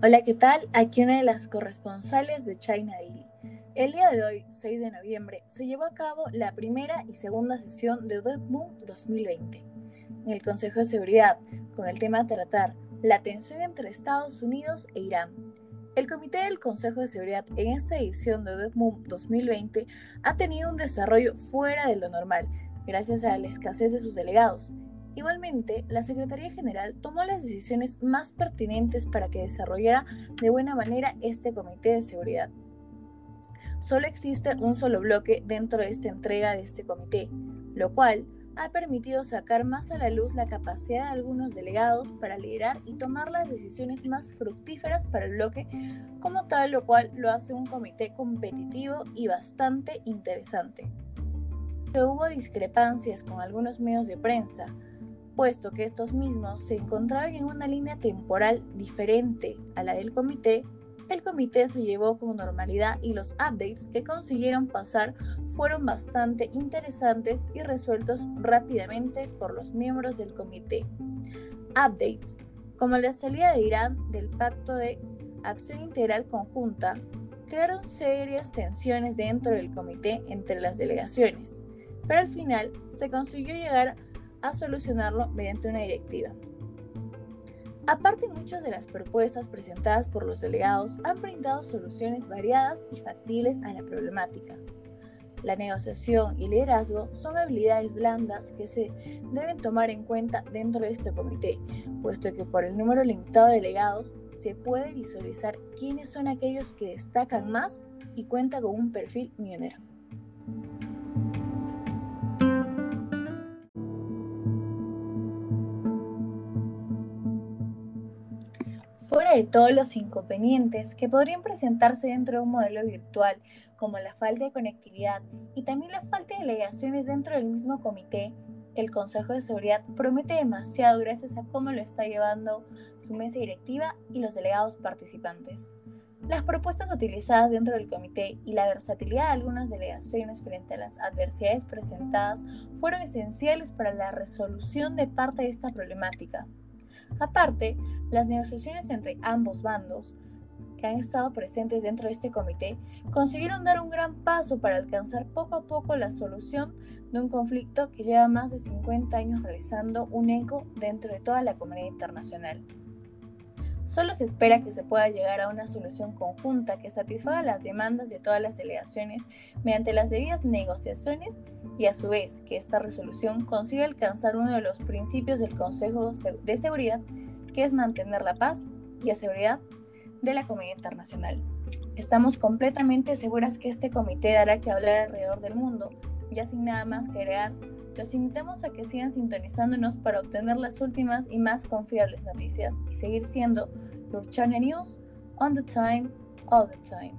Hola, ¿qué tal? Aquí una de las corresponsales de China Daily. El día de hoy, 6 de noviembre, se llevó a cabo la primera y segunda sesión de DevMoon 2020 en el Consejo de Seguridad, con el tema a tratar la tensión entre Estados Unidos e Irán. El Comité del Consejo de Seguridad en esta edición de DevMoon 2020 ha tenido un desarrollo fuera de lo normal, gracias a la escasez de sus delegados Igualmente, la Secretaría General tomó las decisiones más pertinentes para que desarrollara de buena manera este Comité de Seguridad. Solo existe un solo bloque dentro de esta entrega de este comité, lo cual ha permitido sacar más a la luz la capacidad de algunos delegados para liderar y tomar las decisiones más fructíferas para el bloque como tal, lo cual lo hace un comité competitivo y bastante interesante. Hubo discrepancias con algunos medios de prensa, puesto que estos mismos se encontraban en una línea temporal diferente a la del comité, el comité se llevó con normalidad y los updates que consiguieron pasar fueron bastante interesantes y resueltos rápidamente por los miembros del comité. Updates, como la salida de Irán del Pacto de Acción Integral Conjunta, crearon serias tensiones dentro del comité entre las delegaciones, pero al final se consiguió llegar a a solucionarlo mediante una directiva. Aparte, muchas de las propuestas presentadas por los delegados han brindado soluciones variadas y factibles a la problemática. La negociación y liderazgo son habilidades blandas que se deben tomar en cuenta dentro de este comité, puesto que por el número limitado de delegados se puede visualizar quiénes son aquellos que destacan más y cuenta con un perfil millonero. Fuera de todos los inconvenientes que podrían presentarse dentro de un modelo virtual, como la falta de conectividad y también la falta de delegaciones dentro del mismo comité, el Consejo de Seguridad promete demasiado gracias a cómo lo está llevando su mesa directiva y los delegados participantes. Las propuestas utilizadas dentro del comité y la versatilidad de algunas delegaciones frente a las adversidades presentadas fueron esenciales para la resolución de parte de esta problemática. Aparte, las negociaciones entre ambos bandos, que han estado presentes dentro de este comité, consiguieron dar un gran paso para alcanzar poco a poco la solución de un conflicto que lleva más de 50 años realizando un eco dentro de toda la comunidad internacional. Solo se espera que se pueda llegar a una solución conjunta que satisfaga las demandas de todas las delegaciones mediante las debidas negociaciones y a su vez que esta resolución consiga alcanzar uno de los principios del Consejo de Seguridad, que es mantener la paz y la seguridad de la comunidad internacional. Estamos completamente seguras que este comité dará que hablar alrededor del mundo, ya sin nada más que los invitamos a que sigan sintonizándonos para obtener las últimas y más confiables noticias y seguir siendo Your Channel News on the time, all the time.